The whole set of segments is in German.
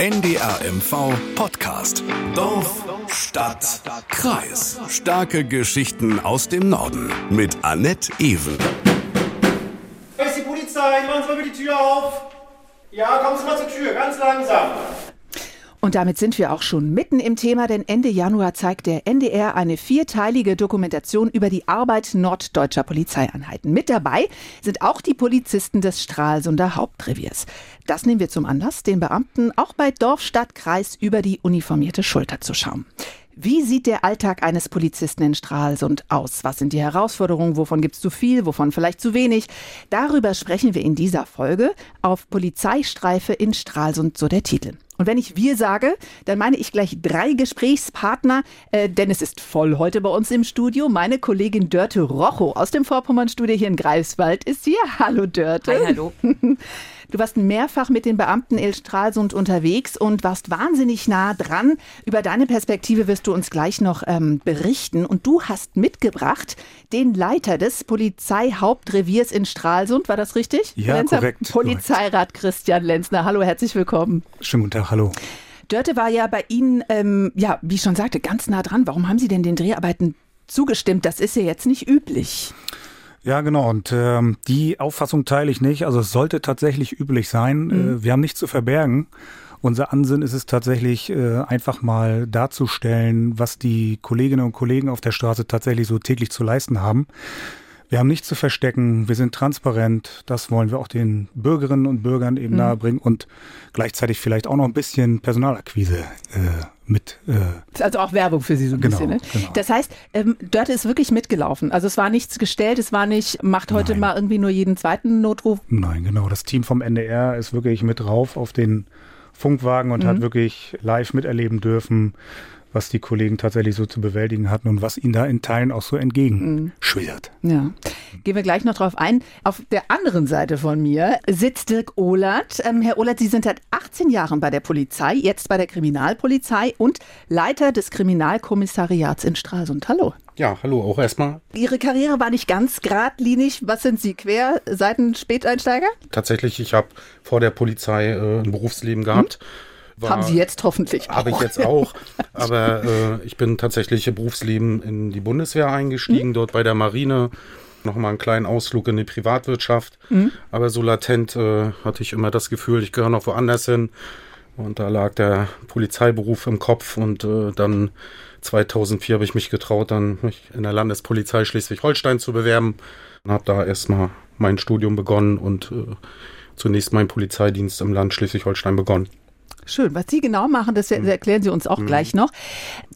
NDR MV Podcast. Dorf, Stadt, Kreis. Starke Geschichten aus dem Norden. Mit Annette Ewen. Da ist die Polizei, machen Sie mal die Tür auf. Ja, kommen Sie mal zur Tür, ganz langsam. Und damit sind wir auch schon mitten im Thema, denn Ende Januar zeigt der NDR eine vierteilige Dokumentation über die Arbeit norddeutscher Polizeieinheiten. Mit dabei sind auch die Polizisten des Stralsunder Hauptreviers. Das nehmen wir zum Anlass, den Beamten auch bei Dorf, Stadt, Kreis über die uniformierte Schulter zu schauen. Wie sieht der Alltag eines Polizisten in Stralsund aus? Was sind die Herausforderungen? Wovon gibt es zu viel? Wovon vielleicht zu wenig? Darüber sprechen wir in dieser Folge auf Polizeistreife in Stralsund, so der Titel. Und wenn ich wir sage, dann meine ich gleich drei Gesprächspartner, äh, denn es ist voll heute bei uns im Studio. Meine Kollegin Dörte Rocho aus dem Vorpommernstudio hier in Greifswald ist hier. Hallo Dörte. Hi, hallo. Du warst mehrfach mit den Beamten Il Stralsund unterwegs und warst wahnsinnig nah dran. Über deine Perspektive wirst du uns gleich noch ähm, berichten. Und du hast mitgebracht den Leiter des Polizeihauptreviers in Stralsund. War das richtig? Ja, Lenzer? korrekt. Polizeirat Christian Lenzner. Hallo, herzlich willkommen. Schönen guten Tag, hallo. Dörte war ja bei Ihnen, ähm, ja, wie ich schon sagte, ganz nah dran. Warum haben Sie denn den Dreharbeiten zugestimmt? Das ist ja jetzt nicht üblich. Ja, genau. Und ähm, die Auffassung teile ich nicht. Also es sollte tatsächlich üblich sein. Mhm. Äh, wir haben nichts zu verbergen. Unser Ansinn ist es tatsächlich, äh, einfach mal darzustellen, was die Kolleginnen und Kollegen auf der Straße tatsächlich so täglich zu leisten haben. Wir haben nichts zu verstecken, wir sind transparent, das wollen wir auch den Bürgerinnen und Bürgern eben Mhm. nahebringen und gleichzeitig vielleicht auch noch ein bisschen Personalakquise äh, mit. Äh, also auch Werbung für Sie so ein Genau, bisschen. Ne? genau. Das heißt, ähm, Dörte ist wirklich mitgelaufen. Also es war nichts gestellt, es war nicht, macht heute Nein. mal irgendwie nur jeden zweiten Notruf. Nein, genau. Das Team vom NDR ist wirklich mit drauf auf den Funkwagen und hat wirklich live miterleben dürfen, was die Kollegen tatsächlich so zu bewältigen hatten und was ihnen da in Teilen auch so entgegenschwirrt. Ja. Gehen wir gleich noch drauf ein. Auf der anderen Seite von mir sitzt Dirk Ohlert. Ähm, Herr Ohlert, Sie sind seit 18 Jahren bei der Polizei, jetzt bei der Kriminalpolizei und Leiter des Kriminalkommissariats in Stralsund. Hallo. Ja, hallo, auch erstmal. Ihre Karriere war nicht ganz geradlinig. Was sind Sie, quer, Seiten Späteinsteiger? Tatsächlich, ich habe vor der Polizei äh, ein Berufsleben gehabt. War- Haben Sie jetzt hoffentlich Habe ich auch. jetzt auch. Aber äh, ich bin tatsächlich im Berufsleben in die Bundeswehr eingestiegen, Mhm. dort bei der Marine. Nochmal einen kleinen Ausflug in die Privatwirtschaft. Mhm. Aber so latent äh, hatte ich immer das Gefühl, ich gehöre noch woanders hin. Und da lag der Polizeiberuf im Kopf. Und äh, dann 2004 habe ich mich getraut, dann mich in der Landespolizei Schleswig-Holstein zu bewerben. Und habe da erstmal mein Studium begonnen und äh, zunächst meinen Polizeidienst im Land Schleswig-Holstein begonnen. Schön. Was Sie genau machen, das Mhm. erklären Sie uns auch gleich noch.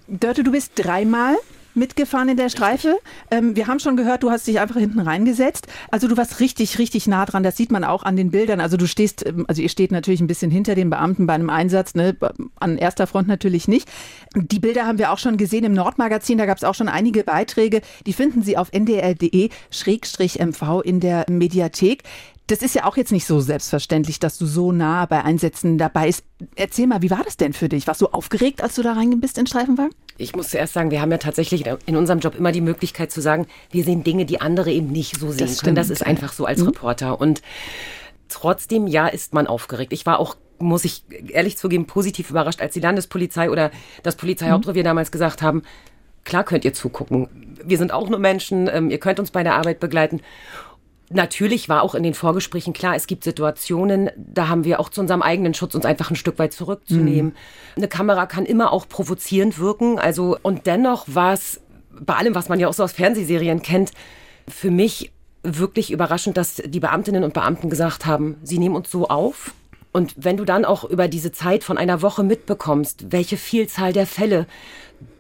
Dörte, du bist dreimal mitgefahren in der Streife. Ähm, wir haben schon gehört, du hast dich einfach hinten reingesetzt. Also du warst richtig, richtig nah dran. Das sieht man auch an den Bildern. Also du stehst, ähm, also ihr steht natürlich ein bisschen hinter den Beamten bei einem Einsatz, ne? an erster Front natürlich nicht. Die Bilder haben wir auch schon gesehen im Nordmagazin. Da gab es auch schon einige Beiträge. Die finden Sie auf ndr.de-mv in der Mediathek. Das ist ja auch jetzt nicht so selbstverständlich, dass du so nah bei Einsätzen dabei bist. Erzähl mal, wie war das denn für dich? Warst du aufgeregt, als du da rein bist in Streifenwagen? Ich muss zuerst sagen, wir haben ja tatsächlich in unserem Job immer die Möglichkeit zu sagen, wir sehen Dinge, die andere eben nicht so sehen Das können. stimmt, Das ist einfach so als Reporter. Und trotzdem, ja, ist man aufgeregt. Ich war auch, muss ich ehrlich zugeben, positiv überrascht, als die Landespolizei oder das Polizeihauptrevier damals gesagt haben, klar könnt ihr zugucken. Wir sind auch nur Menschen, ähm, ihr könnt uns bei der Arbeit begleiten. Natürlich war auch in den Vorgesprächen klar, es gibt Situationen, da haben wir auch zu unserem eigenen Schutz uns einfach ein Stück weit zurückzunehmen. Eine Kamera kann immer auch provozierend wirken, also und dennoch war es bei allem, was man ja auch so aus Fernsehserien kennt, für mich wirklich überraschend, dass die Beamtinnen und Beamten gesagt haben, sie nehmen uns so auf. Und wenn du dann auch über diese Zeit von einer Woche mitbekommst, welche Vielzahl der Fälle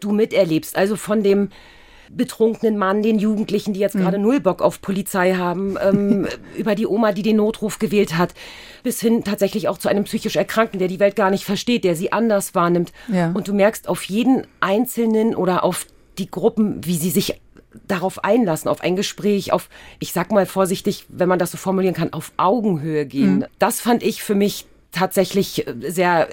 du miterlebst, also von dem betrunkenen Mann, den Jugendlichen, die jetzt gerade null Bock auf Polizei haben, ähm, über die Oma, die den Notruf gewählt hat, bis hin tatsächlich auch zu einem psychisch Erkrankten, der die Welt gar nicht versteht, der sie anders wahrnimmt. Ja. Und du merkst auf jeden Einzelnen oder auf die Gruppen, wie sie sich darauf einlassen, auf ein Gespräch, auf, ich sag mal vorsichtig, wenn man das so formulieren kann, auf Augenhöhe gehen. Das fand ich für mich tatsächlich äh, sehr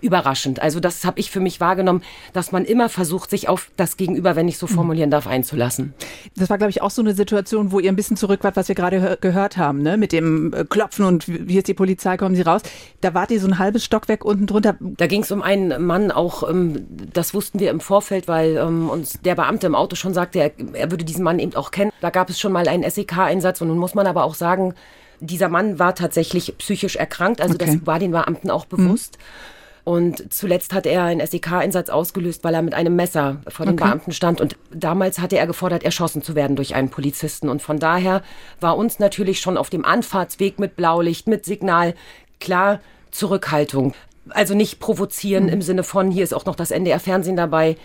überraschend. Also das habe ich für mich wahrgenommen, dass man immer versucht, sich auf das Gegenüber, wenn ich so formulieren darf, einzulassen. Das war, glaube ich, auch so eine Situation, wo ihr ein bisschen zurück wart, was wir gerade gehört haben, ne? mit dem äh, Klopfen und wie ist die Polizei, kommen Sie raus. Da wart ihr so ein halbes Stockwerk unten drunter. Da ging es um einen Mann, auch ähm, das wussten wir im Vorfeld, weil ähm, uns der Beamte im Auto schon sagte, er, er würde diesen Mann eben auch kennen. Da gab es schon mal einen SEK-Einsatz und nun muss man aber auch sagen, dieser Mann war tatsächlich psychisch erkrankt, also okay. das war den Beamten auch bewusst. Mhm. Und zuletzt hat er einen SEK-Einsatz ausgelöst, weil er mit einem Messer vor den okay. Beamten stand. Und damals hatte er gefordert, erschossen zu werden durch einen Polizisten. Und von daher war uns natürlich schon auf dem Anfahrtsweg mit Blaulicht, mit Signal klar Zurückhaltung. Also nicht provozieren mhm. im Sinne von, hier ist auch noch das NDR-Fernsehen dabei,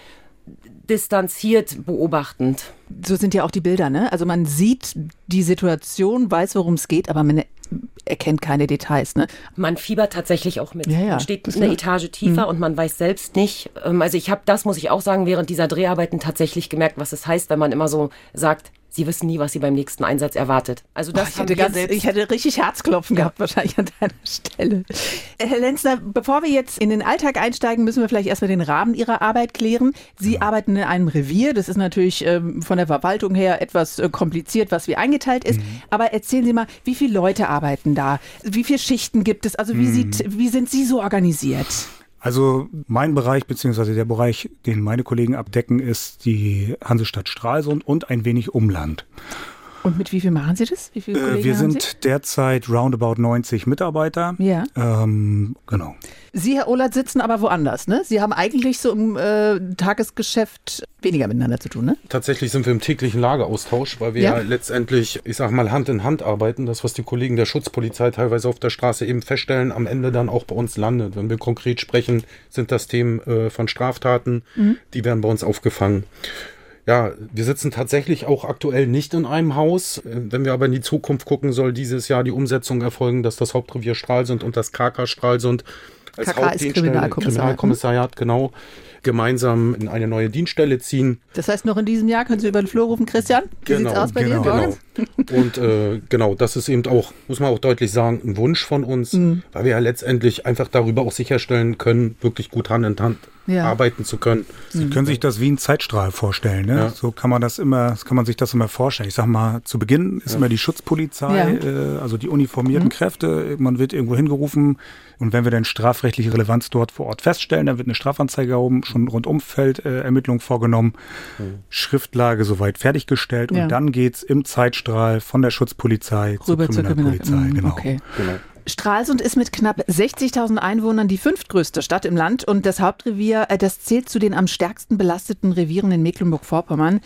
distanziert beobachtend. So sind ja auch die Bilder, ne? Also man sieht die Situation, weiß, worum es geht, aber man erkennt keine Details, ne? Man fiebert tatsächlich auch mit. Ja, ja, man steht eine Etage tiefer mhm. und man weiß selbst nicht. Ähm, also ich habe, das muss ich auch sagen, während dieser Dreharbeiten tatsächlich gemerkt, was es heißt, wenn man immer so sagt, Sie wissen nie, was Sie beim nächsten Einsatz erwartet. Also das oh, ich, hätte ganz, ich hätte richtig Herzklopfen ja. gehabt wahrscheinlich an deiner Stelle. Herr Lenzner, bevor wir jetzt in den Alltag einsteigen, müssen wir vielleicht erstmal den Rahmen Ihrer Arbeit klären. Sie ja. arbeiten in einem Revier. Das ist natürlich ähm, von der Verwaltung her etwas äh, kompliziert, was wie eingeteilt ist. Mhm. Aber erzählen Sie mal, wie viele Leute arbeiten da? Wie viele Schichten gibt es? Also wie, mhm. sieht, wie sind Sie so organisiert? Also mein Bereich, beziehungsweise der Bereich, den meine Kollegen abdecken, ist die Hansestadt Stralsund und ein wenig Umland. Und mit wie viel machen Sie das? Wie viele äh, wir sind Sie? derzeit roundabout 90 Mitarbeiter. Ja. Ähm, genau. Sie, Herr Ohlert, sitzen aber woanders, ne? Sie haben eigentlich so im äh, Tagesgeschäft weniger miteinander zu tun, ne? Tatsächlich sind wir im täglichen Lageaustausch, weil wir ja. ja letztendlich, ich sag mal, Hand in Hand arbeiten. Das, was die Kollegen der Schutzpolizei teilweise auf der Straße eben feststellen, am Ende dann auch bei uns landet. Wenn wir konkret sprechen, sind das Themen äh, von Straftaten, mhm. die werden bei uns aufgefangen. Ja, wir sitzen tatsächlich auch aktuell nicht in einem Haus. Äh, wenn wir aber in die Zukunft gucken, soll dieses Jahr die Umsetzung erfolgen, dass das Hauptrevier Stralsund und das KK Stralsund als KK Hauptdienststelle, Kriminalkommissariat, genau, gemeinsam in eine neue Dienststelle ziehen. Das heißt, noch in diesem Jahr können Sie über den Flur rufen, Christian? Wie genau, sieht's aus bei genau, dir? Genau. Und äh, genau, das ist eben auch, muss man auch deutlich sagen, ein Wunsch von uns, mhm. weil wir ja letztendlich einfach darüber auch sicherstellen können, wirklich gut Hand in Hand ja. arbeiten zu können. Sie mhm. können sich das wie ein Zeitstrahl vorstellen. Ne? Ja. So kann man das immer, kann man sich das immer vorstellen. Ich sag mal, zu Beginn ist ja. immer die Schutzpolizei, äh, also die uniformierten mhm. Kräfte. Man wird irgendwo hingerufen und wenn wir dann strafrechtliche Relevanz dort vor Ort feststellen, dann wird eine Strafanzeige erhoben, schon Rundumfeld äh, Ermittlung vorgenommen, mhm. Schriftlage soweit fertiggestellt und dann geht's im Zeitstrahl von der Schutzpolizei Rüber zur Kriminalpolizei. Kriminal genau. Okay. genau. Stralsund ist mit knapp 60.000 Einwohnern die fünftgrößte Stadt im Land und das Hauptrevier, äh, das zählt zu den am stärksten belasteten Revieren in Mecklenburg-Vorpommern.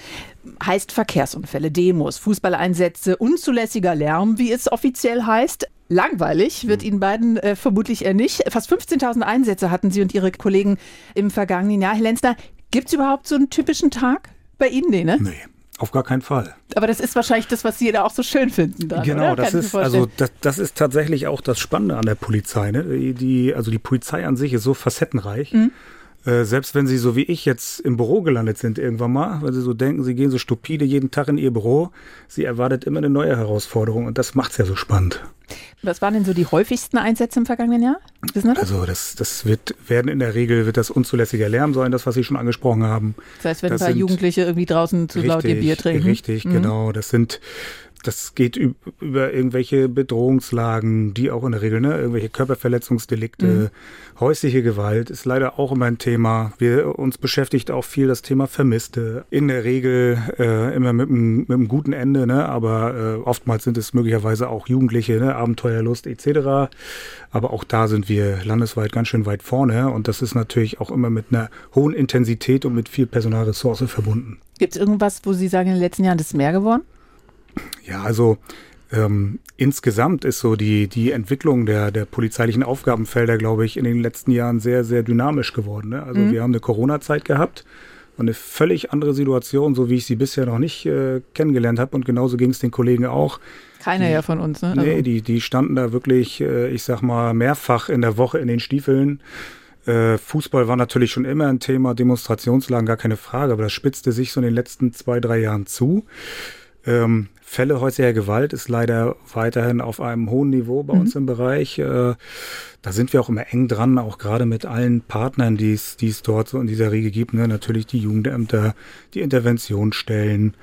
Heißt Verkehrsunfälle, Demos, Fußballeinsätze, unzulässiger Lärm, wie es offiziell heißt. Langweilig wird Ihnen beiden äh, vermutlich eher nicht. Fast 15.000 Einsätze hatten Sie und Ihre Kollegen im vergangenen Jahr. Herr Lenzner, gibt es überhaupt so einen typischen Tag bei Ihnen? Nee, ne? Nee. Auf gar keinen Fall. Aber das ist wahrscheinlich das, was Sie da auch so schön finden. Dann, genau, das ist also das, das, ist tatsächlich auch das Spannende an der Polizei. Ne? Die, also die Polizei an sich ist so facettenreich. Mhm. Äh, selbst wenn sie so wie ich jetzt im Büro gelandet sind irgendwann mal, weil sie so denken, sie gehen so stupide jeden Tag in ihr Büro, sie erwartet immer eine neue Herausforderung und das macht es ja so spannend. Was waren denn so die häufigsten Einsätze im vergangenen Jahr? Das? Also das, das wird, werden in der Regel wird das unzulässiger Lärm sein, das, was Sie schon angesprochen haben. Das heißt, wenn das ein paar Jugendliche irgendwie draußen zu richtig, laut ihr Bier trinken. Richtig, mhm. genau. Das sind das geht über irgendwelche Bedrohungslagen, die auch in der Regel, ne, irgendwelche Körperverletzungsdelikte, mhm. häusliche Gewalt ist leider auch immer ein Thema. Wir uns beschäftigt auch viel das Thema Vermisste. In der Regel äh, immer mit einem, mit einem guten Ende, ne, aber äh, oftmals sind es möglicherweise auch Jugendliche, ne, Abenteuerlust etc. Aber auch da sind wir landesweit ganz schön weit vorne und das ist natürlich auch immer mit einer hohen Intensität und mit viel Personalressource verbunden. Gibt es irgendwas, wo Sie sagen, in den letzten Jahren ist es mehr geworden? Ja, also ähm, insgesamt ist so die, die Entwicklung der, der polizeilichen Aufgabenfelder, glaube ich, in den letzten Jahren sehr, sehr dynamisch geworden. Ne? Also mhm. wir haben eine Corona-Zeit gehabt und eine völlig andere Situation, so wie ich sie bisher noch nicht äh, kennengelernt habe. Und genauso ging es den Kollegen auch. Keiner die, ja von uns, ne? Nee, also. die, die standen da wirklich, äh, ich sag mal, mehrfach in der Woche in den Stiefeln. Äh, Fußball war natürlich schon immer ein Thema, Demonstrationslagen gar keine Frage, aber das spitzte sich so in den letzten zwei, drei Jahren zu. Ähm, Fälle häuslicher Gewalt ist leider weiterhin auf einem hohen Niveau bei mhm. uns im Bereich. Äh, da sind wir auch immer eng dran, auch gerade mit allen Partnern, die es, die es dort so in dieser Riege gibt. Ne? Natürlich die Jugendämter, die Interventionsstellen,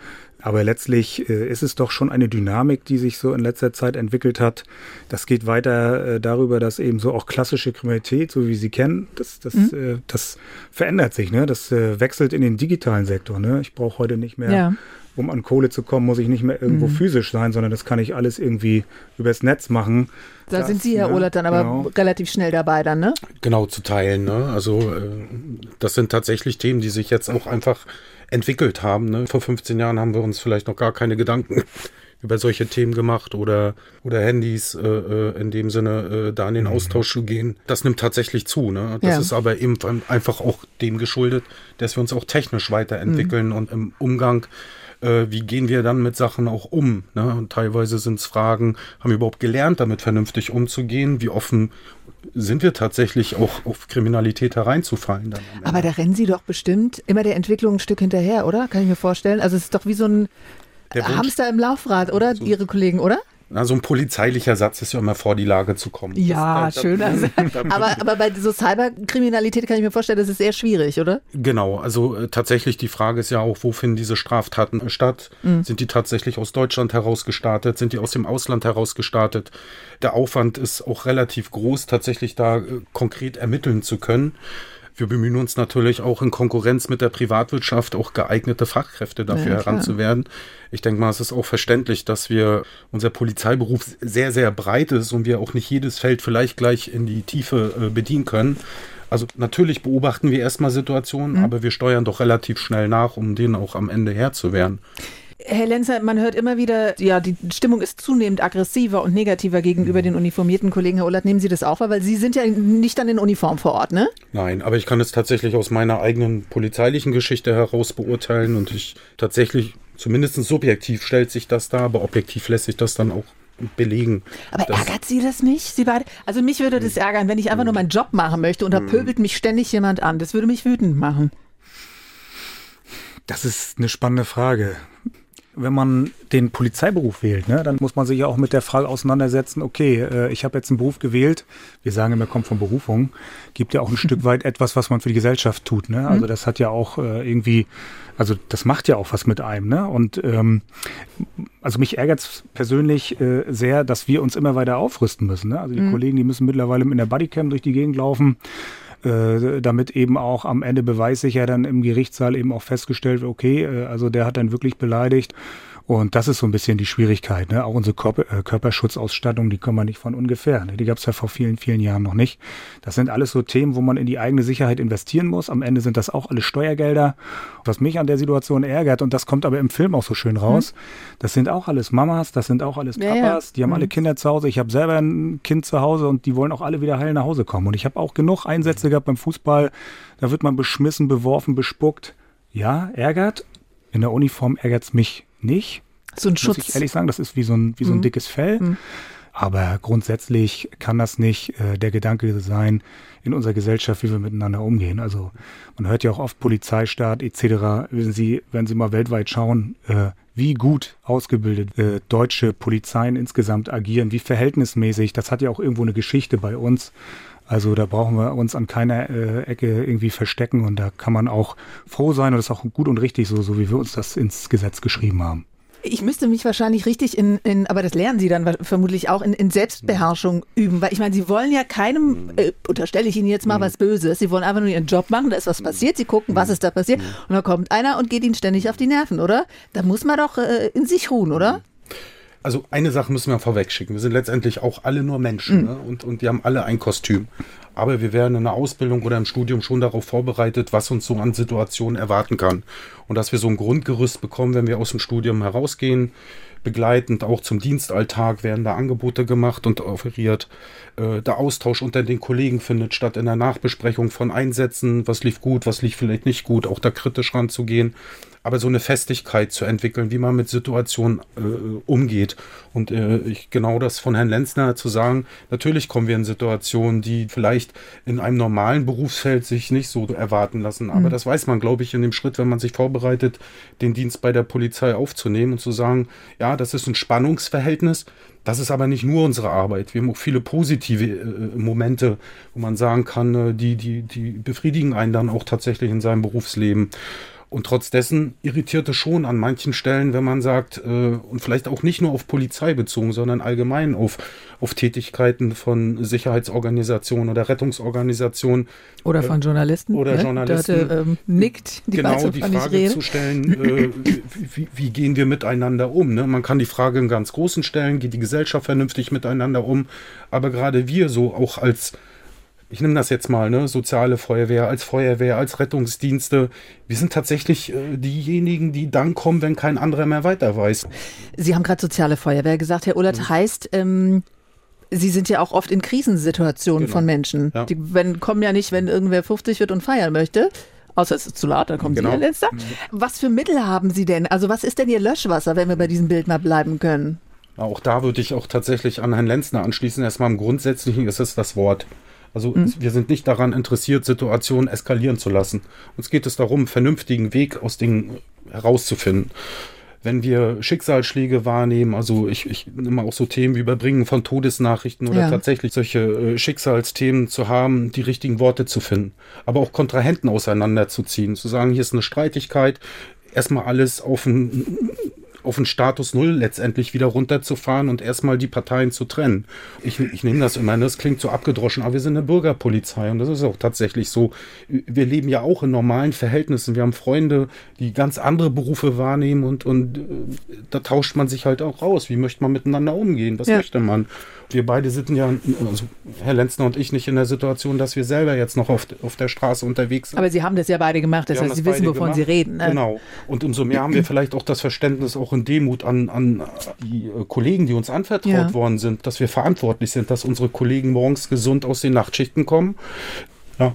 aber letztlich äh, ist es doch schon eine Dynamik, die sich so in letzter Zeit entwickelt hat. Das geht weiter äh, darüber, dass eben so auch klassische Kriminalität, so wie Sie kennen, das, das, mhm. äh, das verändert sich. Ne? Das wechselt in den digitalen Sektor. Ne? Ich brauche heute nicht mehr, ja. Um an Kohle zu kommen, muss ich nicht mehr irgendwo mhm. physisch sein, sondern das kann ich alles irgendwie übers Netz machen. Da das, sind Sie, Herr ne? Ohlert, dann aber genau. relativ schnell dabei dann, ne? Genau, zu teilen. Ne? Also äh, das sind tatsächlich Themen, die sich jetzt auch einfach entwickelt haben. Ne? Vor 15 Jahren haben wir uns vielleicht noch gar keine Gedanken über solche Themen gemacht oder, oder Handys äh, äh, in dem Sinne äh, da in den mhm. Austausch zu gehen. Das nimmt tatsächlich zu. Ne? Das ja. ist aber eben einfach auch dem geschuldet, dass wir uns auch technisch weiterentwickeln mhm. und im Umgang äh, wie gehen wir dann mit Sachen auch um? Ne? Und teilweise sind es Fragen, haben wir überhaupt gelernt, damit vernünftig umzugehen? Wie offen sind wir tatsächlich auch auf Kriminalität hereinzufallen? Aber da rennen Sie doch bestimmt immer der Entwicklung ein Stück hinterher, oder? Kann ich mir vorstellen. Also es ist doch wie so ein Hamster im Laufrad, oder? So. Ihre Kollegen, oder? Na, so ein polizeilicher Satz ist ja immer vor die Lage zu kommen. Ja, das, schön. Also, aber, aber bei so Cyberkriminalität kann ich mir vorstellen, das ist sehr schwierig, oder? Genau, also äh, tatsächlich die Frage ist ja auch, wo finden diese Straftaten statt? Mhm. Sind die tatsächlich aus Deutschland heraus gestartet? Sind die aus dem Ausland heraus gestartet? Der Aufwand ist auch relativ groß, tatsächlich da äh, konkret ermitteln zu können wir bemühen uns natürlich auch in Konkurrenz mit der Privatwirtschaft auch geeignete Fachkräfte dafür ja, heranzuwerden. Ich denke mal, es ist auch verständlich, dass wir unser Polizeiberuf sehr, sehr breit ist und wir auch nicht jedes Feld vielleicht gleich in die Tiefe äh, bedienen können. Also natürlich beobachten wir erstmal Situationen, mhm. aber wir steuern doch relativ schnell nach, um denen auch am Ende Herr zu werden. Herr Lenzer, man hört immer wieder, ja, die Stimmung ist zunehmend aggressiver und negativer gegenüber den uniformierten Kollegen. Herr Ullert, nehmen Sie das auch wahr? Weil Sie sind ja nicht dann in Uniform vor Ort, ne? Nein, aber ich kann es tatsächlich aus meiner eigenen polizeilichen Geschichte heraus beurteilen und ich tatsächlich, zumindest subjektiv stellt sich das da, aber objektiv lässt sich das dann auch belegen. Aber ärgert Sie das nicht? Sie beide? Also mich würde das ärgern, wenn ich einfach nur meinen Job machen möchte und da hm. pöbelt mich ständig jemand an. Das würde mich wütend machen. Das ist eine spannende Frage wenn man den Polizeiberuf wählt, ne, dann muss man sich ja auch mit der Frage auseinandersetzen, okay, äh, ich habe jetzt einen Beruf gewählt, wir sagen immer, kommt von Berufung, gibt ja auch ein Stück weit etwas, was man für die Gesellschaft tut. Ne? Also mhm. das hat ja auch äh, irgendwie, also das macht ja auch was mit einem. Ne? Und ähm, also mich ärgert es persönlich äh, sehr, dass wir uns immer weiter aufrüsten müssen. Ne? Also die mhm. Kollegen, die müssen mittlerweile mit der Bodycam durch die Gegend laufen äh, damit eben auch am Ende beweissicher dann im Gerichtssaal eben auch festgestellt wird, okay, äh, also der hat dann wirklich beleidigt und das ist so ein bisschen die Schwierigkeit. Ne? Auch unsere äh, Körperschutzausstattung, die kommen wir nicht von ungefähr. Ne? Die gab es ja vor vielen, vielen Jahren noch nicht. Das sind alles so Themen, wo man in die eigene Sicherheit investieren muss. Am Ende sind das auch alles Steuergelder. Was mich an der Situation ärgert, und das kommt aber im Film auch so schön raus, mhm. das sind auch alles Mamas, das sind auch alles Papas, ja, ja. die haben mhm. alle Kinder zu Hause. Ich habe selber ein Kind zu Hause und die wollen auch alle wieder heil nach Hause kommen. Und ich habe auch genug Einsätze gehabt beim Fußball. Da wird man beschmissen, beworfen, bespuckt. Ja, ärgert. In der Uniform ärgert es mich nicht. So ein Schutz. Muss ich ehrlich sagen, das ist wie so ein, wie so ein mhm. dickes Fell. Mhm. Aber grundsätzlich kann das nicht äh, der Gedanke sein in unserer Gesellschaft, wie wir miteinander umgehen. Also man hört ja auch oft Polizeistaat etc. Wissen Sie, wenn Sie mal weltweit schauen, äh, wie gut ausgebildet äh, deutsche Polizeien insgesamt agieren, wie verhältnismäßig. Das hat ja auch irgendwo eine Geschichte bei uns. Also da brauchen wir uns an keiner äh, Ecke irgendwie verstecken und da kann man auch froh sein und das ist auch gut und richtig so, so wie wir uns das ins Gesetz geschrieben haben. Ich müsste mich wahrscheinlich richtig in, in aber das lernen Sie dann vermutlich auch, in, in Selbstbeherrschung üben. Weil ich meine, Sie wollen ja keinem, äh, unterstelle ich Ihnen jetzt mal was Böses, Sie wollen einfach nur Ihren Job machen, da ist was passiert, Sie gucken, was ist da passiert und dann kommt einer und geht Ihnen ständig auf die Nerven, oder? Da muss man doch äh, in sich ruhen, oder? Also eine Sache müssen wir vorweg schicken. Wir sind letztendlich auch alle nur Menschen mhm. ne? und, und die haben alle ein Kostüm. Aber wir werden in der Ausbildung oder im Studium schon darauf vorbereitet, was uns so an Situationen erwarten kann. Und dass wir so ein Grundgerüst bekommen, wenn wir aus dem Studium herausgehen, begleitend auch zum Dienstalltag werden da Angebote gemacht und offeriert. Äh, der Austausch unter den Kollegen findet statt in der Nachbesprechung von Einsätzen, was lief gut, was lief vielleicht nicht gut, auch da kritisch ranzugehen aber so eine Festigkeit zu entwickeln, wie man mit Situationen äh, umgeht. Und äh, ich, genau das von Herrn Lenzner zu sagen, natürlich kommen wir in Situationen, die vielleicht in einem normalen Berufsfeld sich nicht so erwarten lassen. Aber mhm. das weiß man, glaube ich, in dem Schritt, wenn man sich vorbereitet, den Dienst bei der Polizei aufzunehmen und zu sagen, ja, das ist ein Spannungsverhältnis. Das ist aber nicht nur unsere Arbeit. Wir haben auch viele positive äh, Momente, wo man sagen kann, äh, die, die, die befriedigen einen dann auch tatsächlich in seinem Berufsleben. Und trotz dessen irritierte schon an manchen Stellen, wenn man sagt, äh, und vielleicht auch nicht nur auf Polizei bezogen, sondern allgemein auf, auf Tätigkeiten von Sicherheitsorganisationen oder Rettungsorganisationen. Oder von Journalisten. Oder ne? Journalisten. Dort, ähm, nickt, die genau, die Frage zu stellen, äh, wie, wie, gehen wir miteinander um? Ne? Man kann die Frage in ganz großen stellen, geht die Gesellschaft vernünftig miteinander um? Aber gerade wir so auch als ich nehme das jetzt mal, ne, soziale Feuerwehr, als Feuerwehr, als Rettungsdienste. Wir sind tatsächlich äh, diejenigen, die dann kommen, wenn kein anderer mehr weiter weiß. Sie haben gerade soziale Feuerwehr gesagt, Herr Ullert, mhm. heißt, ähm, Sie sind ja auch oft in Krisensituationen genau. von Menschen. Ja. Die wenn, kommen ja nicht, wenn irgendwer 50 wird und feiern möchte. Außer es ist zu laut, dann kommen genau. Sie letzter. Mhm. Was für Mittel haben Sie denn? Also was ist denn Ihr Löschwasser, wenn wir bei diesem Bild mal bleiben können? Auch da würde ich auch tatsächlich an Herrn Lenzner anschließen. Erstmal im Grundsätzlichen ist es das Wort. Also mhm. wir sind nicht daran interessiert, Situationen eskalieren zu lassen. Uns geht es darum, einen vernünftigen Weg aus Dingen herauszufinden. Wenn wir Schicksalsschläge wahrnehmen, also ich, ich nehme auch so Themen wie Überbringen von Todesnachrichten oder ja. tatsächlich solche äh, Schicksalsthemen zu haben, die richtigen Worte zu finden, aber auch Kontrahenten auseinanderzuziehen, zu sagen, hier ist eine Streitigkeit, erstmal alles auf ein auf den Status Null letztendlich wieder runterzufahren und erstmal die Parteien zu trennen. Ich, ich nehme das immer, das klingt so abgedroschen, aber wir sind eine Bürgerpolizei und das ist auch tatsächlich so. Wir leben ja auch in normalen Verhältnissen. Wir haben Freunde, die ganz andere Berufe wahrnehmen und, und äh, da tauscht man sich halt auch raus. Wie möchte man miteinander umgehen? Was ja. möchte man? Wir beide sitzen ja, also Herr Lenzner und ich, nicht in der Situation, dass wir selber jetzt noch auf, auf der Straße unterwegs sind. Aber Sie haben das ja beide gemacht, das heißt, Sie wissen, wovon gemacht. Sie reden. Ne? Genau. Und umso mehr haben wir vielleicht auch das Verständnis auch in Demut an, an die äh, Kollegen, die uns anvertraut ja. worden sind, dass wir verantwortlich sind, dass unsere Kollegen morgens gesund aus den Nachtschichten kommen. Ja.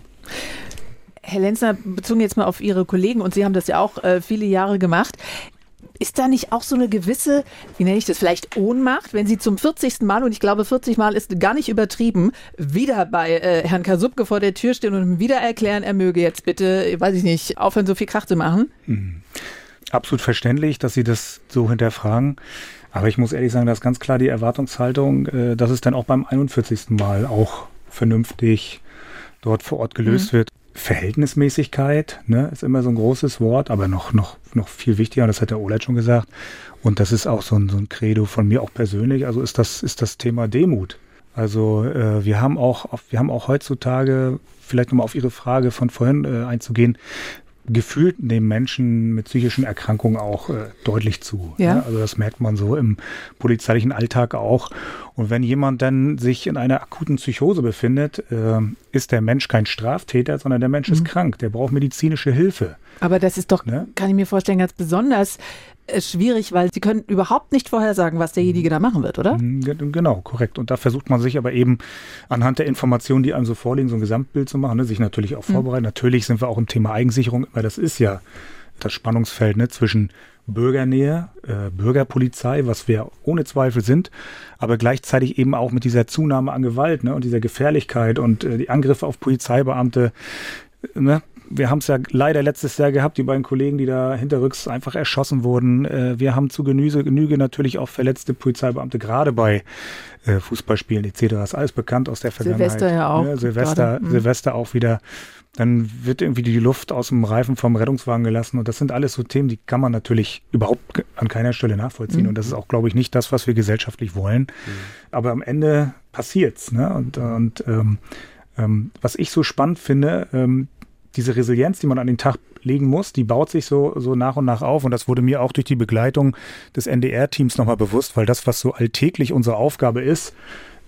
Herr Lenzner, bezogen jetzt mal auf Ihre Kollegen, und Sie haben das ja auch äh, viele Jahre gemacht. Ist da nicht auch so eine gewisse, wie nenne ich das, vielleicht Ohnmacht, wenn Sie zum 40. Mal, und ich glaube 40 Mal ist gar nicht übertrieben, wieder bei äh, Herrn Kasubke vor der Tür stehen und ihm wieder erklären, er möge jetzt bitte, weiß ich nicht, aufhören, so viel Krach zu machen? Mhm. Absolut verständlich, dass Sie das so hinterfragen. Aber ich muss ehrlich sagen, das ist ganz klar die Erwartungshaltung, äh, dass es dann auch beim 41. Mal auch vernünftig dort vor Ort gelöst mhm. wird. Verhältnismäßigkeit, ne, ist immer so ein großes Wort, aber noch, noch, noch viel wichtiger, das hat der Olet schon gesagt. Und das ist auch so ein, so ein Credo von mir auch persönlich. Also ist das, ist das Thema Demut. Also äh, wir haben auch, wir haben auch heutzutage, vielleicht nochmal auf Ihre Frage von vorhin äh, einzugehen, gefühlt nehmen Menschen mit psychischen Erkrankungen auch äh, deutlich zu. Ja. Ne? Also das merkt man so im polizeilichen Alltag auch. Und wenn jemand dann sich in einer akuten Psychose befindet, äh, ist der Mensch kein Straftäter, sondern der Mensch mhm. ist krank. Der braucht medizinische Hilfe. Aber das ist doch, ne? kann ich mir vorstellen, ganz besonders schwierig, weil sie können überhaupt nicht vorhersagen, was derjenige da machen wird, oder? Mhm, genau, korrekt. Und da versucht man sich aber eben anhand der Informationen, die einem so vorliegen, so ein Gesamtbild zu machen, ne? sich natürlich auch mhm. vorbereiten. Mhm. Natürlich sind wir auch im Thema Eigensicherung, weil das ist ja das Spannungsfeld ne, zwischen Bürgernähe, äh, Bürgerpolizei, was wir ohne Zweifel sind, aber gleichzeitig eben auch mit dieser Zunahme an Gewalt ne, und dieser Gefährlichkeit und äh, die Angriffe auf Polizeibeamte. Ne, wir haben es ja leider letztes Jahr gehabt, die beiden Kollegen, die da hinterrücks einfach erschossen wurden. Äh, wir haben zu Genüse, Genüge natürlich auch verletzte Polizeibeamte, gerade bei äh, Fußballspielen etc. Das ist alles bekannt aus der Vergangenheit. Silvester ja auch. Ja, Silvester, mhm. Silvester auch wieder. Dann wird irgendwie die Luft aus dem Reifen vom Rettungswagen gelassen. Und das sind alles so Themen, die kann man natürlich überhaupt an keiner Stelle nachvollziehen. Mhm. Und das ist auch, glaube ich, nicht das, was wir gesellschaftlich wollen. Mhm. Aber am Ende passiert's. Ne? Und, und ähm, ähm, was ich so spannend finde, ähm, diese Resilienz, die man an den Tag legen muss, die baut sich so, so nach und nach auf. Und das wurde mir auch durch die Begleitung des NDR-Teams nochmal bewusst, weil das, was so alltäglich unsere Aufgabe ist,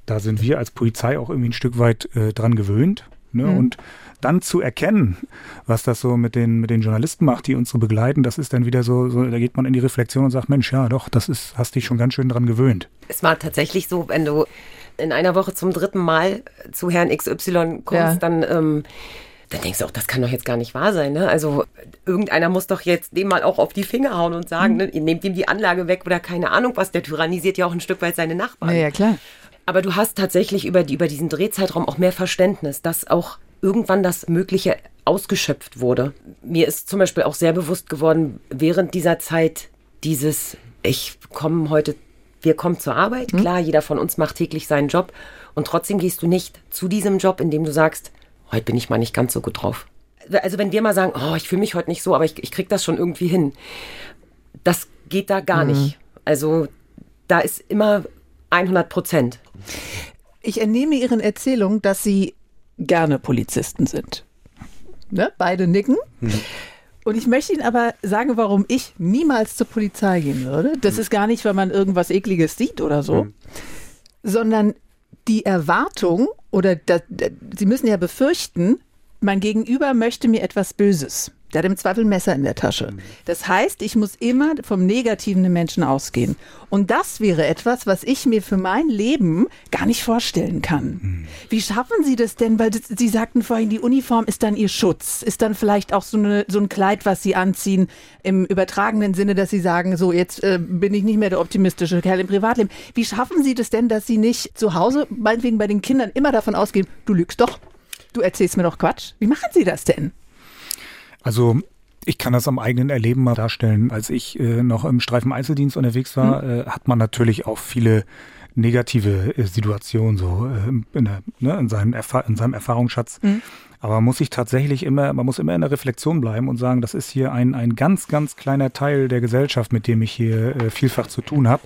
da sind wir als Polizei auch irgendwie ein Stück weit äh, dran gewöhnt. Ne? Mhm. Und dann zu erkennen, was das so mit den, mit den Journalisten macht, die uns so begleiten, das ist dann wieder so, so, da geht man in die Reflexion und sagt, Mensch, ja doch, das ist, hast dich schon ganz schön dran gewöhnt. Es war tatsächlich so, wenn du in einer Woche zum dritten Mal zu Herrn XY kommst, ja. dann, ähm, dann denkst du auch, das kann doch jetzt gar nicht wahr sein. Ne? Also irgendeiner muss doch jetzt dem mal auch auf die Finger hauen und sagen, mhm. ne, ihr nehmt ihm die Anlage weg oder keine Ahnung was, der tyrannisiert ja auch ein Stück weit seine Nachbarn. Ja, ja klar. Aber du hast tatsächlich über, die, über diesen Drehzeitraum auch mehr Verständnis, dass auch irgendwann das Mögliche ausgeschöpft wurde. Mir ist zum Beispiel auch sehr bewusst geworden, während dieser Zeit dieses, ich komme heute, wir kommen zur Arbeit, mhm. klar, jeder von uns macht täglich seinen Job und trotzdem gehst du nicht zu diesem Job, in dem du sagst, heute bin ich mal nicht ganz so gut drauf. Also wenn wir mal sagen, oh, ich fühle mich heute nicht so, aber ich, ich kriege das schon irgendwie hin, das geht da gar mhm. nicht. Also da ist immer 100 Prozent. Ich entnehme Ihren Erzählungen, dass Sie gerne Polizisten sind. Ne? Beide nicken. Mhm. Und ich möchte Ihnen aber sagen, warum ich niemals zur Polizei gehen würde. Das mhm. ist gar nicht, weil man irgendwas Ekliges sieht oder so, mhm. sondern die Erwartung oder da, da, Sie müssen ja befürchten, mein Gegenüber möchte mir etwas Böses. Der hat im Zweifel ein Messer in der Tasche. Das heißt, ich muss immer vom Negativen Menschen ausgehen. Und das wäre etwas, was ich mir für mein Leben gar nicht vorstellen kann. Wie schaffen Sie das denn? Weil Sie sagten vorhin, die Uniform ist dann Ihr Schutz. Ist dann vielleicht auch so, eine, so ein Kleid, was Sie anziehen, im übertragenen Sinne, dass Sie sagen, so jetzt äh, bin ich nicht mehr der optimistische Kerl im Privatleben. Wie schaffen Sie das denn, dass Sie nicht zu Hause, meinetwegen bei den Kindern, immer davon ausgehen, du lügst doch, du erzählst mir doch Quatsch? Wie machen Sie das denn? Also ich kann das am eigenen Erleben mal darstellen. Als ich äh, noch im Streifen Einzeldienst unterwegs war, mhm. äh, hat man natürlich auch viele negative äh, Situationen so äh, in, der, ne, in, seinem in, seinem Erfahrungsschatz. Mhm. Aber man muss sich tatsächlich immer, man muss immer in der Reflexion bleiben und sagen, das ist hier ein, ein ganz, ganz kleiner Teil der Gesellschaft, mit dem ich hier äh, vielfach zu tun habe.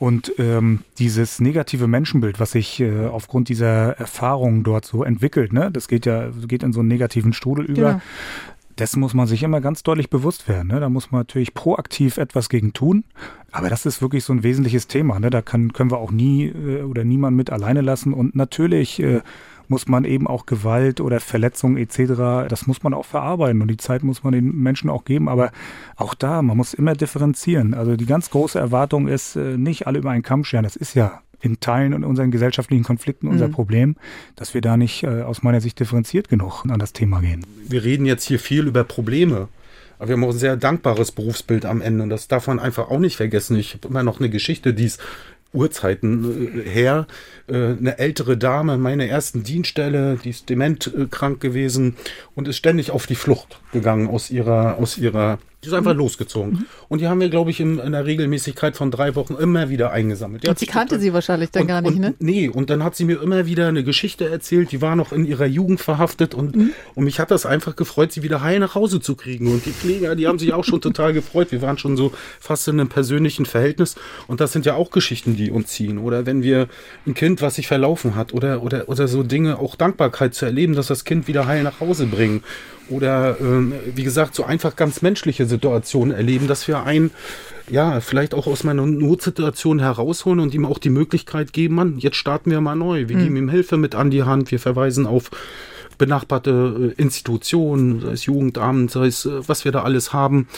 Und ähm, dieses negative Menschenbild, was sich äh, aufgrund dieser Erfahrung dort so entwickelt, ne, das geht ja, geht in so einen negativen Strudel über. Genau dessen muss man sich immer ganz deutlich bewusst werden. Ne? Da muss man natürlich proaktiv etwas gegen tun. Aber das ist wirklich so ein wesentliches Thema. Ne? Da kann, können wir auch nie äh, oder niemand mit alleine lassen. Und natürlich äh, muss man eben auch Gewalt oder Verletzungen etc., das muss man auch verarbeiten und die Zeit muss man den Menschen auch geben. Aber auch da, man muss immer differenzieren. Also die ganz große Erwartung ist, äh, nicht alle über einen Kamm scheren. Das ist ja in Teilen in unseren gesellschaftlichen Konflikten unser mhm. Problem, dass wir da nicht äh, aus meiner Sicht differenziert genug an das Thema gehen. Wir reden jetzt hier viel über Probleme. Aber wir haben auch ein sehr dankbares Berufsbild am Ende und das darf man einfach auch nicht vergessen. Ich habe immer noch eine Geschichte, die ist Urzeiten äh, her. Äh, eine ältere Dame, meine ersten Dienststelle, die ist dementkrank gewesen und ist ständig auf die Flucht gegangen aus ihrer, aus ihrer die ist einfach mhm. losgezogen. Mhm. Und die haben wir, glaube ich, in, in, der Regelmäßigkeit von drei Wochen immer wieder eingesammelt. Die und sie kannte sie wahrscheinlich dann und, gar nicht, und, ne? Nee, und dann hat sie mir immer wieder eine Geschichte erzählt, die war noch in ihrer Jugend verhaftet und, mhm. und mich hat das einfach gefreut, sie wieder heil nach Hause zu kriegen. Und die Pfleger, die haben sich auch schon total gefreut. Wir waren schon so fast in einem persönlichen Verhältnis. Und das sind ja auch Geschichten, die uns ziehen. Oder wenn wir ein Kind, was sich verlaufen hat, oder, oder, oder so Dinge, auch Dankbarkeit zu erleben, dass das Kind wieder heil nach Hause bringen oder ähm, wie gesagt, so einfach ganz menschliche Situationen erleben, dass wir einen ja, vielleicht auch aus meiner Notsituation herausholen und ihm auch die Möglichkeit geben, man, jetzt starten wir mal neu. Wir mhm. geben ihm Hilfe mit an die Hand, wir verweisen auf benachbarte äh, Institutionen, sei es Jugendamt, sei es, äh, was wir da alles haben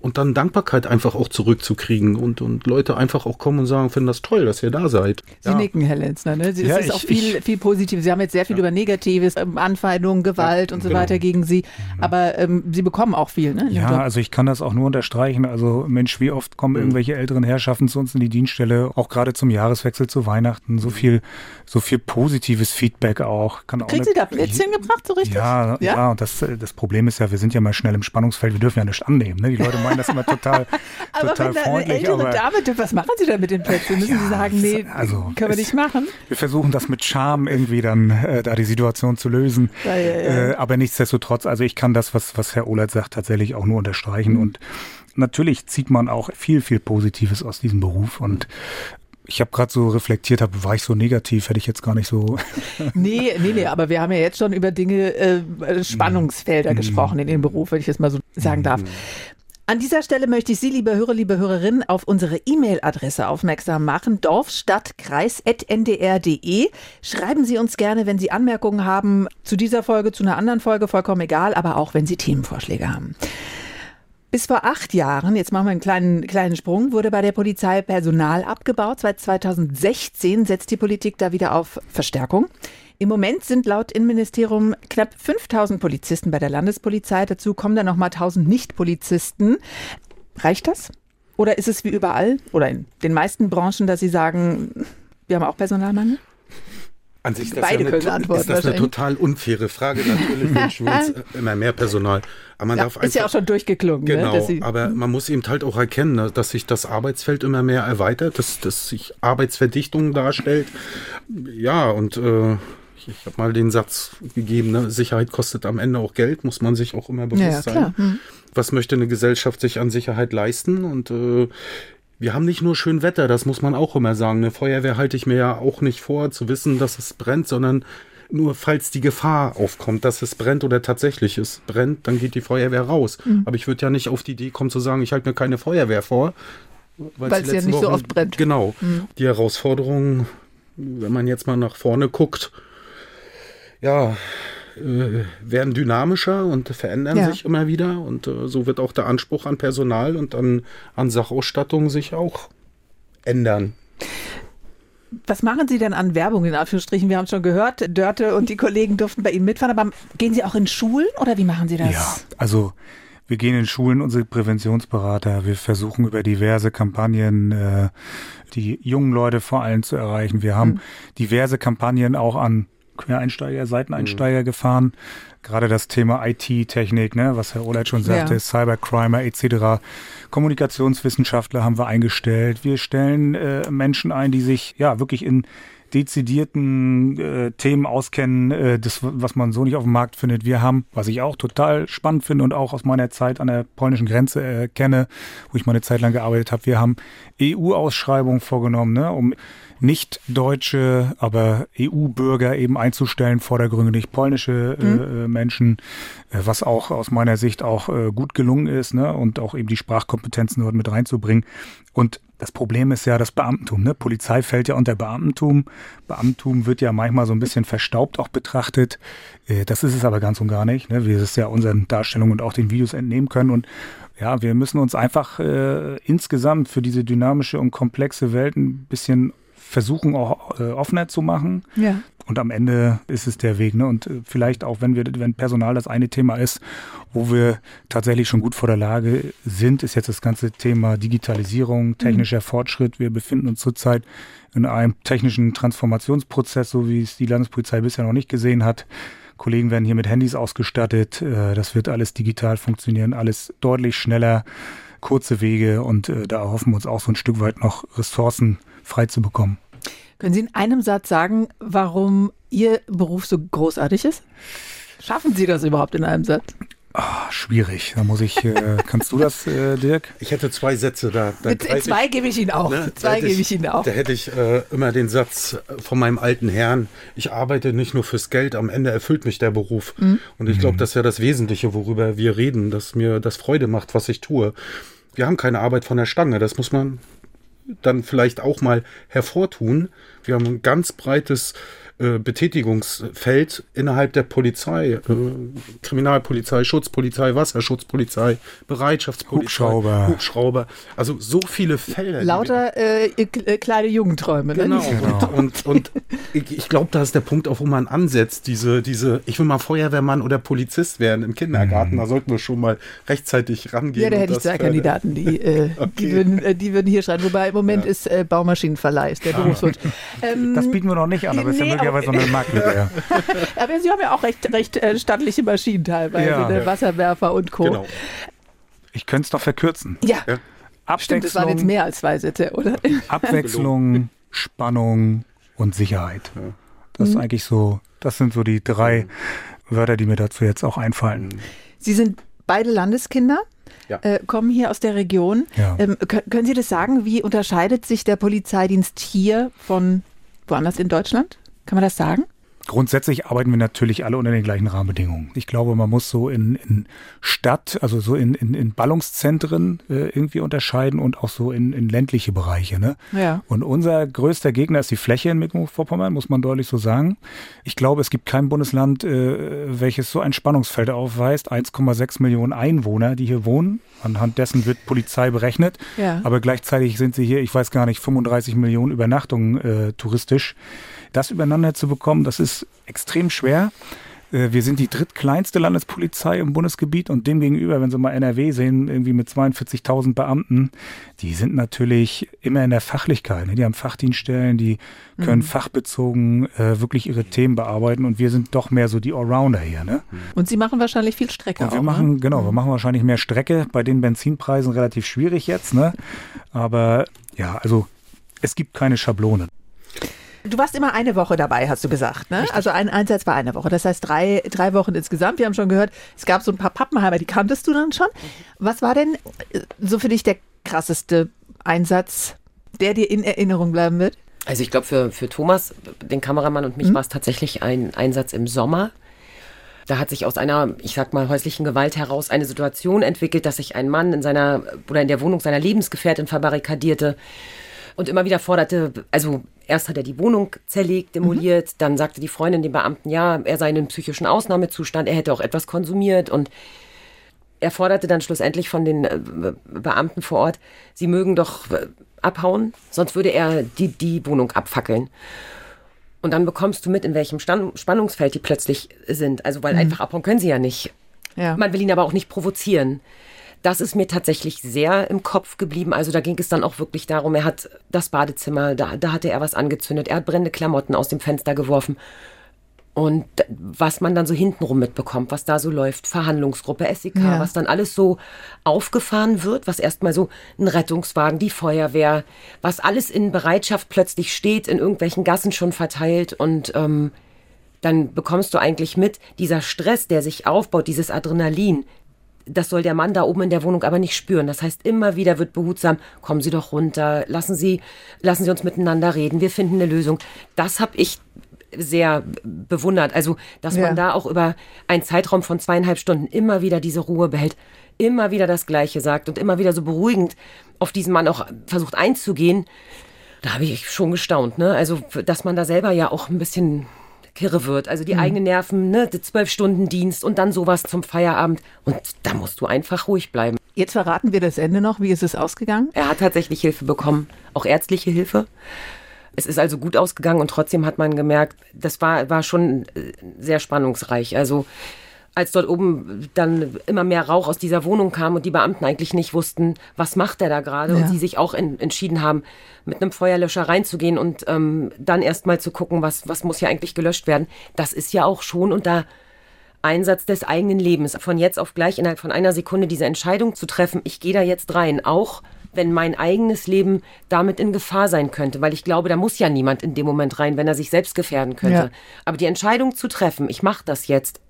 und dann Dankbarkeit einfach auch zurückzukriegen und, und Leute einfach auch kommen und sagen, finden das toll, dass ihr da seid. Sie ja. nicken, Herr Lenzner. Ne? Sie, ja, ist ich, auch viel, ich, viel Positives. Sie haben jetzt sehr viel ja. über Negatives, ähm, Anfeindungen, Gewalt und so genau. weiter gegen Sie. Mhm. Aber ähm, Sie bekommen auch viel. Ne, ja, Job. also ich kann das auch nur unterstreichen. Also Mensch, wie oft kommen mhm. irgendwelche älteren Herrschaften zu uns in die Dienststelle, auch gerade zum Jahreswechsel zu Weihnachten. So viel, so viel positives Feedback auch. Kann Kriegt Sie da Plätzchen gebracht, so richtig? Ja, ja, ja. und das, das Problem ist ja, wir sind ja mal schnell im Spannungsfeld. Wir dürfen ja nicht annehmen. Ne? Die Leute meinen das immer total, total aber freundlich. Ältere aber Dame, was machen Sie denn mit den Plätzen? Müssen ja, Sie sagen, nee, also können wir nicht machen? Wir versuchen das mit Charme irgendwie dann äh, da die Situation zu lösen. Ja, ja, äh, aber nichtsdestotrotz, also ich kann das, was, was Herr Ohlert sagt, tatsächlich auch nur unterstreichen mhm. und natürlich zieht man auch viel, viel Positives aus diesem Beruf und ich habe gerade so reflektiert, hab, war ich so negativ, hätte ich jetzt gar nicht so. nee, nee, nee, aber wir haben ja jetzt schon über Dinge, äh, Spannungsfelder mhm. gesprochen in dem Beruf, wenn ich das mal so sagen darf. An dieser Stelle möchte ich Sie, liebe Hörer, liebe Hörerinnen, auf unsere E-Mail-Adresse aufmerksam machen: dorfstadtkreis.ndr.de. Schreiben Sie uns gerne, wenn Sie Anmerkungen haben zu dieser Folge, zu einer anderen Folge, vollkommen egal, aber auch wenn Sie Themenvorschläge haben. Bis vor acht Jahren, jetzt machen wir einen kleinen, kleinen Sprung, wurde bei der Polizei Personal abgebaut. Seit 2016 setzt die Politik da wieder auf Verstärkung. Im Moment sind laut Innenministerium knapp 5000 Polizisten bei der Landespolizei. Dazu kommen dann nochmal 1000 Nicht-Polizisten. Reicht das? Oder ist es wie überall oder in den meisten Branchen, dass Sie sagen, wir haben auch Personalmangel? An sich das Beide ja können eine, antworten ist das eine total unfaire Frage. Natürlich wünschen wir uns immer mehr Personal. Aber man ja, darf ist ja auch schon durchgeklungen. Ne, genau, ne, aber man muss eben halt auch erkennen, dass sich das Arbeitsfeld immer mehr erweitert, dass, dass sich Arbeitsverdichtung darstellt. Ja, und äh, ich habe mal den Satz gegeben, ne? Sicherheit kostet am Ende auch Geld, muss man sich auch immer bewusst ja, sein. Hm. Was möchte eine Gesellschaft sich an Sicherheit leisten? Und äh, wir haben nicht nur schön Wetter, das muss man auch immer sagen. Eine Feuerwehr halte ich mir ja auch nicht vor, zu wissen, dass es brennt, sondern nur falls die Gefahr aufkommt, dass es brennt oder tatsächlich es brennt, dann geht die Feuerwehr raus. Mhm. Aber ich würde ja nicht auf die Idee kommen zu sagen, ich halte mir keine Feuerwehr vor. Weil es ja nicht Wochen, so oft brennt. Genau. Mhm. Die Herausforderung, wenn man jetzt mal nach vorne guckt, ja, äh, werden dynamischer und verändern ja. sich immer wieder. Und äh, so wird auch der Anspruch an Personal und an, an Sachausstattung sich auch ändern. Was machen Sie denn an Werbung in Anführungsstrichen? Wir haben schon gehört, Dörte und die Kollegen durften bei Ihnen mitfahren, aber gehen Sie auch in Schulen oder wie machen Sie das? Ja, also wir gehen in Schulen, unsere Präventionsberater, wir versuchen über diverse Kampagnen äh, die jungen Leute vor allem zu erreichen. Wir haben mhm. diverse Kampagnen auch an Quereinsteiger, Seiteneinsteiger mhm. gefahren. Gerade das Thema IT-Technik, ne, was Herr Olet schon sagte, ja. Cybercrimer etc. Kommunikationswissenschaftler haben wir eingestellt. Wir stellen äh, Menschen ein, die sich ja wirklich in dezidierten äh, Themen auskennen, äh, das, was man so nicht auf dem Markt findet. Wir haben, was ich auch total spannend finde und auch aus meiner Zeit an der polnischen Grenze äh, kenne, wo ich mal eine Zeit lang gearbeitet habe, wir haben EU-Ausschreibungen vorgenommen, ne, um nicht deutsche, aber EU-Bürger eben einzustellen, vordergründig polnische äh, mhm. äh, Menschen, äh, was auch aus meiner Sicht auch äh, gut gelungen ist, ne? und auch eben die Sprachkompetenzen dort mit reinzubringen. Und das Problem ist ja das Beamtentum. Ne? Polizei fällt ja unter Beamtentum. Beamtentum wird ja manchmal so ein bisschen verstaubt auch betrachtet. Äh, das ist es aber ganz und gar nicht, ne? wir es ja unseren Darstellungen und auch den Videos entnehmen können. Und ja, wir müssen uns einfach äh, insgesamt für diese dynamische und komplexe Welt ein bisschen versuchen auch äh, offener zu machen. Ja. Und am Ende ist es der Weg. Ne? Und äh, vielleicht auch, wenn wir, wenn Personal das eine Thema ist, wo wir tatsächlich schon gut vor der Lage sind, ist jetzt das ganze Thema Digitalisierung, technischer mhm. Fortschritt. Wir befinden uns zurzeit in einem technischen Transformationsprozess, so wie es die Landespolizei bisher noch nicht gesehen hat. Kollegen werden hier mit Handys ausgestattet. Äh, das wird alles digital funktionieren, alles deutlich schneller, kurze Wege und äh, da erhoffen wir uns auch so ein Stück weit noch Ressourcen frei zu bekommen. Können Sie in einem Satz sagen, warum Ihr Beruf so großartig ist? Schaffen Sie das überhaupt in einem Satz? Oh, schwierig. Da muss ich. Äh, kannst du das, äh, Dirk? Ich hätte zwei Sätze da. da zwei gebe ich Ihnen auch. Ne, zwei gebe ich Ihnen auch. Da hätte ich äh, immer den Satz von meinem alten Herrn: Ich arbeite nicht nur fürs Geld. Am Ende erfüllt mich der Beruf. Mhm. Und ich glaube, das ist ja das Wesentliche, worüber wir reden, dass mir das Freude macht, was ich tue. Wir haben keine Arbeit von der Stange. Das muss man dann vielleicht auch mal hervortun. Wir haben ein ganz breites äh, Betätigungsfeld innerhalb der Polizei, äh, Kriminalpolizei, Schutzpolizei, Wasserschutzpolizei, Bereitschaftspolizei, Hubschrauber. Hubschrauber. Also so viele Felder. Lauter äh, äh, kleine Jugendträume. Ne? Genau. genau. Und, und, und ich, ich glaube, da ist der Punkt, auf wo man ansetzt. Diese, diese, ich will mal Feuerwehrmann oder Polizist werden im Kindergarten. Mhm. Da sollten wir schon mal rechtzeitig rangehen. Ja, da hätte ich zwei Kandidaten, die, äh, okay. die, würden, die würden hier schreiben. Wobei im Moment ja. ist Baumaschinenverleih, der ah. Berufswunsch. Ähm, das bieten wir noch nicht an, aber nee, ist ja möglicherweise so eine Marktlücke. aber Sie haben ja auch recht, recht äh, stattliche Maschinen teilweise, ja. ne? Wasserwerfer und Co. Genau. Ich könnte es doch verkürzen. Ja. ja. Abwechslung, Stimmt, das waren jetzt mehr als zwei Sätze, oder? Abwechslung, Spannung und Sicherheit. Ja. Das ist mhm. eigentlich so, das sind so die drei mhm. Wörter, die mir dazu jetzt auch einfallen. Mhm. Sie sind beide Landeskinder. Ja. Äh, kommen hier aus der Region. Ja. Ähm, können Sie das sagen? Wie unterscheidet sich der Polizeidienst hier von woanders in Deutschland? Kann man das sagen? Grundsätzlich arbeiten wir natürlich alle unter den gleichen Rahmenbedingungen. Ich glaube, man muss so in, in Stadt, also so in, in, in Ballungszentren äh, irgendwie unterscheiden und auch so in, in ländliche Bereiche. Ne? Ja. Und unser größter Gegner ist die Fläche in Mecklenburg-Vorpommern, muss man deutlich so sagen. Ich glaube, es gibt kein Bundesland, äh, welches so ein Spannungsfeld aufweist. 1,6 Millionen Einwohner, die hier wohnen. Anhand dessen wird Polizei berechnet. Ja. Aber gleichzeitig sind sie hier, ich weiß gar nicht, 35 Millionen Übernachtungen äh, touristisch. Das übereinander zu bekommen, das ist extrem schwer. Äh, Wir sind die drittkleinste Landespolizei im Bundesgebiet und demgegenüber, wenn Sie mal NRW sehen, irgendwie mit 42.000 Beamten, die sind natürlich immer in der Fachlichkeit. ne? Die haben Fachdienststellen, die können fachbezogen äh, wirklich ihre Themen bearbeiten und wir sind doch mehr so die Allrounder hier. Ne? Und Sie machen wahrscheinlich viel Strecke Und wir auch, machen, ne? genau, wir machen wahrscheinlich mehr Strecke, bei den Benzinpreisen relativ schwierig jetzt, ne? Aber ja, also es gibt keine Schablone. Du warst immer eine Woche dabei, hast du gesagt, ne? Also ein Einsatz war eine Woche. Das heißt drei, drei Wochen insgesamt. Wir haben schon gehört, es gab so ein paar Pappenheimer, die kanntest du dann schon. Was war denn äh, so für dich der krasseste Einsatz, der dir in Erinnerung bleiben wird? Also ich glaube, für, für Thomas, den Kameramann und mich war es tatsächlich ein Einsatz im Sommer. Da hat sich aus einer, ich sag mal, häuslichen Gewalt heraus eine Situation entwickelt, dass sich ein Mann in seiner oder in der Wohnung seiner Lebensgefährtin verbarrikadierte und immer wieder forderte, also erst hat er die Wohnung zerlegt, demoliert, dann sagte die Freundin dem Beamten, ja, er sei in einem psychischen Ausnahmezustand, er hätte auch etwas konsumiert und er forderte dann schlussendlich von den äh, Beamten vor Ort, sie mögen doch äh, abhauen, sonst würde er die, die Wohnung abfackeln. Und dann bekommst du mit, in welchem Stand, Spannungsfeld die plötzlich sind. Also, weil einfach abhauen können sie ja nicht. Ja. Man will ihn aber auch nicht provozieren. Das ist mir tatsächlich sehr im Kopf geblieben. Also da ging es dann auch wirklich darum, er hat das Badezimmer, da, da hatte er was angezündet, er hat brennende Klamotten aus dem Fenster geworfen. Und was man dann so hintenrum mitbekommt, was da so läuft, Verhandlungsgruppe, SEK, Ja. was dann alles so aufgefahren wird, was erstmal so ein Rettungswagen, die Feuerwehr, was alles in Bereitschaft plötzlich steht, in irgendwelchen Gassen schon verteilt und ähm, dann bekommst du eigentlich mit, dieser Stress, der sich aufbaut, dieses Adrenalin, das soll der Mann da oben in der Wohnung aber nicht spüren. Das heißt, immer wieder wird behutsam, kommen Sie doch runter, lassen Sie, lassen Sie uns miteinander reden, wir finden eine Lösung. Das habe ich sehr bewundert. Also, dass Ja. man da auch über einen Zeitraum von zweieinhalb Stunden immer wieder diese Ruhe behält, immer wieder das Gleiche sagt und immer wieder so beruhigend auf diesen Mann auch versucht einzugehen. Da habe ich schon gestaunt, ne? Also, dass man da selber ja auch ein bisschen kirre wird. Also die eigenen Nerven, ne? Der zwölf Stunden Dienst und dann sowas zum Feierabend. Und da musst du einfach ruhig bleiben. Jetzt verraten wir das Ende noch. Wie ist es ausgegangen? Er hat tatsächlich Hilfe bekommen, auch ärztliche Hilfe. Es ist also gut ausgegangen und trotzdem hat man gemerkt, das war, war schon äh, sehr spannungsreich. Also als dort oben dann immer mehr Rauch aus dieser Wohnung kam und die Beamten eigentlich nicht wussten, was macht er da gerade Ja. und sie sich auch en- entschieden haben, mit einem Feuerlöscher reinzugehen und ähm, dann erstmal zu gucken, was, was muss hier eigentlich gelöscht werden. Das ist ja auch schon unter Einsatz des eigenen Lebens. Von jetzt auf gleich innerhalb von einer Sekunde diese Entscheidung zu treffen, ich gehe da jetzt rein, auch wenn mein eigenes Leben damit in Gefahr sein könnte, weil ich glaube, da muss ja niemand in dem Moment rein, wenn er sich selbst gefährden könnte. Ja. Aber die Entscheidung zu treffen, ich mache das jetzt.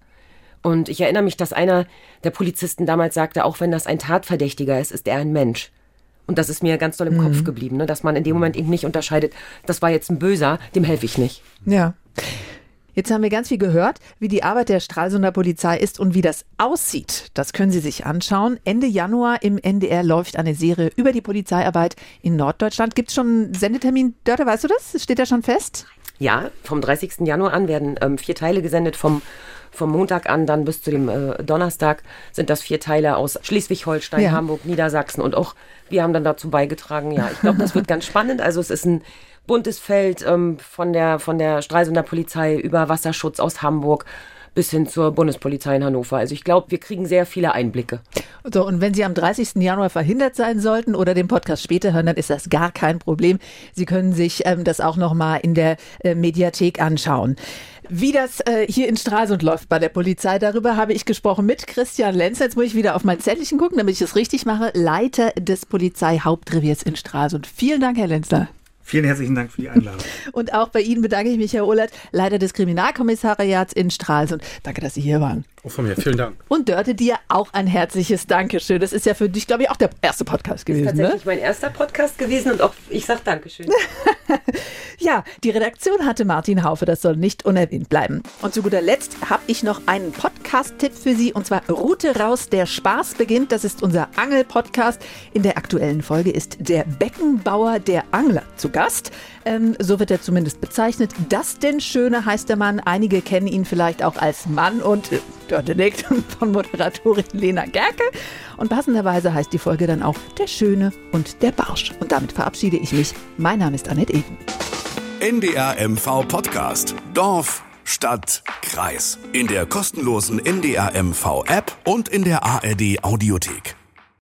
Und ich erinnere mich, dass einer der Polizisten damals sagte, auch wenn das ein Tatverdächtiger ist, ist er ein Mensch. Und das ist mir ganz doll im Mhm. Kopf geblieben, ne? dass man in dem Moment eben nicht unterscheidet, das war jetzt ein Böser, dem helfe ich nicht. Ja. Jetzt haben wir ganz viel gehört, wie die Arbeit der Stralsunder Polizei ist und wie das aussieht. Das können Sie sich anschauen. Ende Januar im NDR läuft eine Serie über die Polizeiarbeit in Norddeutschland. Gibt es schon einen Sendetermin? Dörte, weißt du das? Steht da schon fest? Ja, vom 30. Januar an werden ähm, vier Teile gesendet. Vom, vom Montag an dann bis zu dem äh, Donnerstag sind das vier Teile aus Schleswig-Holstein, Ja. Hamburg, Niedersachsen und auch wir haben dann dazu beigetragen. Ja, ich glaube, das wird ganz spannend. Also es ist ein buntes Feld ähm, von der von der Stralsunder Polizei über Wasserschutz aus Hamburg bis hin zur Bundespolizei in Hannover. Also ich glaube, wir kriegen sehr viele Einblicke. So, und wenn Sie am 30. Januar verhindert sein sollten oder den Podcast später hören, dann ist das gar kein Problem. Sie können sich ähm, das auch nochmal in der äh, Mediathek anschauen. Wie das äh, hier in Stralsund läuft bei der Polizei, darüber habe ich gesprochen mit Christian Lenz. Jetzt muss ich wieder auf mein Zettelchen gucken, damit ich es richtig mache. Leiter des Polizeihauptreviers in Stralsund. Vielen Dank, Herr Lenzler. Vielen herzlichen Dank für die Einladung. Und auch bei Ihnen bedanke ich mich, Herr Ohlert, Leiter des Kriminalkommissariats in Stralsund. Danke, dass Sie hier waren. Auch von mir, vielen Dank. Und Dörte, dir auch ein herzliches Dankeschön. Das ist ja für dich, glaube ich, auch der erste Podcast gewesen, ne? Tatsächlich mein erster Podcast gewesen und auch ich sag Dankeschön. ja, die Redaktion hatte Martin Haufe, das soll nicht unerwähnt bleiben. Und zu guter Letzt habe ich noch einen Podcast-Tipp für Sie und zwar Route raus, der Spaß beginnt. Das ist unser Angel-Podcast. In der aktuellen Folge ist der Beckenbauer der Angler zu Gast. Ähm, so wird er zumindest bezeichnet. Das denn Schöne heißt der Mann. Einige kennen ihn vielleicht auch als Mann und äh, Dörte nickt von Moderatorin Lena Gerke. Und passenderweise heißt die Folge dann auch Der Schöne und der Barsch. Und damit verabschiede ich mich. Mein Name ist Annette Eden. NDR MV Podcast. Dorf, Stadt, Kreis. In der kostenlosen NDR MV App und in der ARD Audiothek.